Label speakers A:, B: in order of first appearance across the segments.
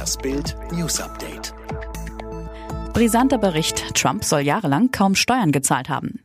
A: Das Bild News Update.
B: Brisanter Bericht. Trump soll jahrelang kaum Steuern gezahlt haben.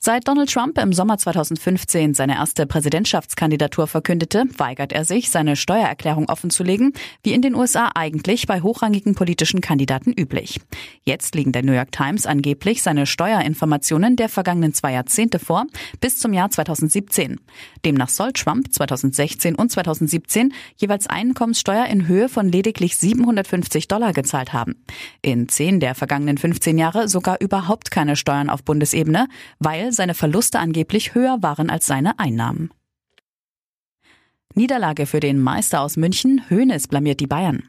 B: Seit Donald Trump im Sommer 2015 seine erste Präsidentschaftskandidatur verkündete, weigert er sich, seine Steuererklärung offenzulegen, wie in den USA eigentlich bei hochrangigen politischen Kandidaten üblich. Jetzt liegen der New York Times angeblich seine Steuerinformationen der vergangenen zwei Jahrzehnte vor, bis zum Jahr 2017. Demnach soll Trump 2016 und 2017 jeweils Einkommenssteuer in Höhe von lediglich 750 Dollar gezahlt haben. In zehn der vergangenen 15 Jahre sogar überhaupt keine Steuern auf Bundesebene, weil seine Verluste angeblich höher waren als seine Einnahmen. Niederlage für den Meister aus München, Hoeneß blamiert die Bayern.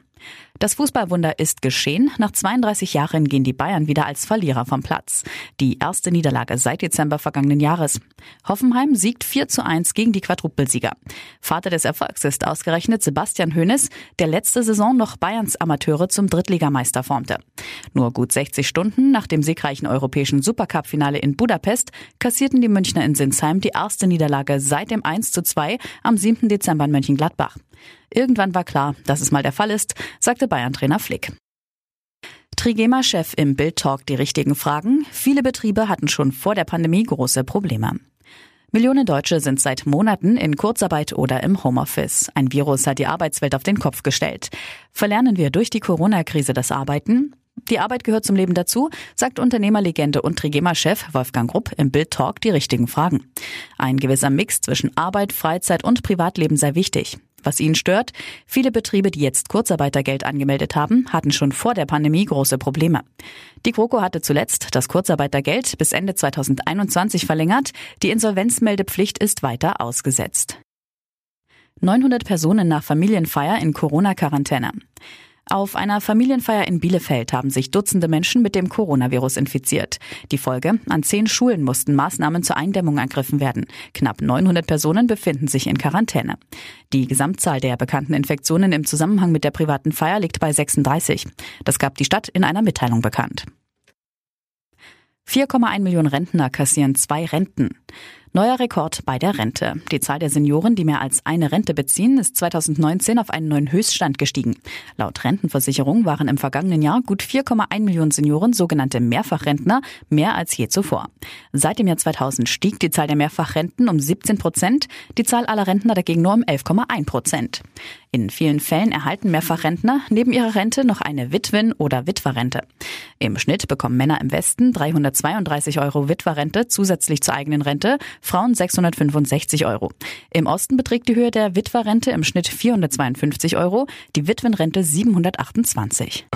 B: Das Fußballwunder ist geschehen. Nach 32 Jahren gehen die Bayern wieder als Verlierer vom Platz. Die erste Niederlage seit Dezember vergangenen Jahres. Hoffenheim siegt 4 zu 1 gegen die Quadrupelsieger. Vater des Erfolgs ist ausgerechnet Sebastian Hoeneß, der letzte Saison noch Bayerns Amateure zum Drittligameister formte. Nur gut 60 Stunden nach dem siegreichen europäischen Supercup-Finale in Budapest kassierten die Münchner in Sinsheim die erste Niederlage seit dem 1 zu 2 am 7. Dezember in Mönchengladbach. Irgendwann war klar, dass es mal der Fall ist, sagte Bayern-Trainer Flick. Trigema-Chef im Bild-Talk die richtigen Fragen. Viele Betriebe hatten schon vor der Pandemie große Probleme. Millionen Deutsche sind seit Monaten in Kurzarbeit oder im Homeoffice. Ein Virus hat die Arbeitswelt auf den Kopf gestellt. Verlernen wir durch die Corona-Krise das Arbeiten? Die Arbeit gehört zum Leben dazu, sagt Unternehmerlegende und Trigema-Chef Wolfgang Grupp im Bild Talk die richtigen Fragen. Ein gewisser Mix zwischen Arbeit, Freizeit und Privatleben sei wichtig. Was ihn stört, viele Betriebe, die jetzt Kurzarbeitergeld angemeldet haben, hatten schon vor der Pandemie große Probleme. Die GroKo hatte zuletzt das Kurzarbeitergeld bis Ende 2021 verlängert, die Insolvenzmeldepflicht ist weiter ausgesetzt. 900 Personen nach Familienfeier in Corona-Quarantäne. Auf einer Familienfeier in Bielefeld haben sich Dutzende Menschen mit dem Coronavirus infiziert. Die Folge? An zehn Schulen mussten Maßnahmen zur Eindämmung ergriffen werden. Knapp 900 Personen befinden sich in Quarantäne. Die Gesamtzahl der bekannten Infektionen im Zusammenhang mit der privaten Feier liegt bei 36. Das gab die Stadt in einer Mitteilung bekannt. 4,1 Millionen Rentner kassieren zwei Renten. Neuer Rekord bei der Rente. Die Zahl der Senioren, die mehr als eine Rente beziehen, ist 2019 auf einen neuen Höchststand gestiegen. Laut Rentenversicherung waren im vergangenen Jahr gut 4,1 Millionen Senioren sogenannte Mehrfachrentner, mehr als je zuvor. Seit dem Jahr 2000 stieg die Zahl der Mehrfachrenten um 17 Prozent, die Zahl aller Rentner dagegen nur um 11,1 Prozent. In vielen Fällen erhalten Mehrfachrentner neben ihrer Rente noch eine Witwen- oder Witwerrente. Im Schnitt bekommen Männer im Westen 332 Euro Witwerrente zusätzlich zur eigenen Rente, Frauen 665 Euro. Im Osten beträgt die Höhe der Witwerrente im Schnitt 452 Euro, die Witwenrente 728.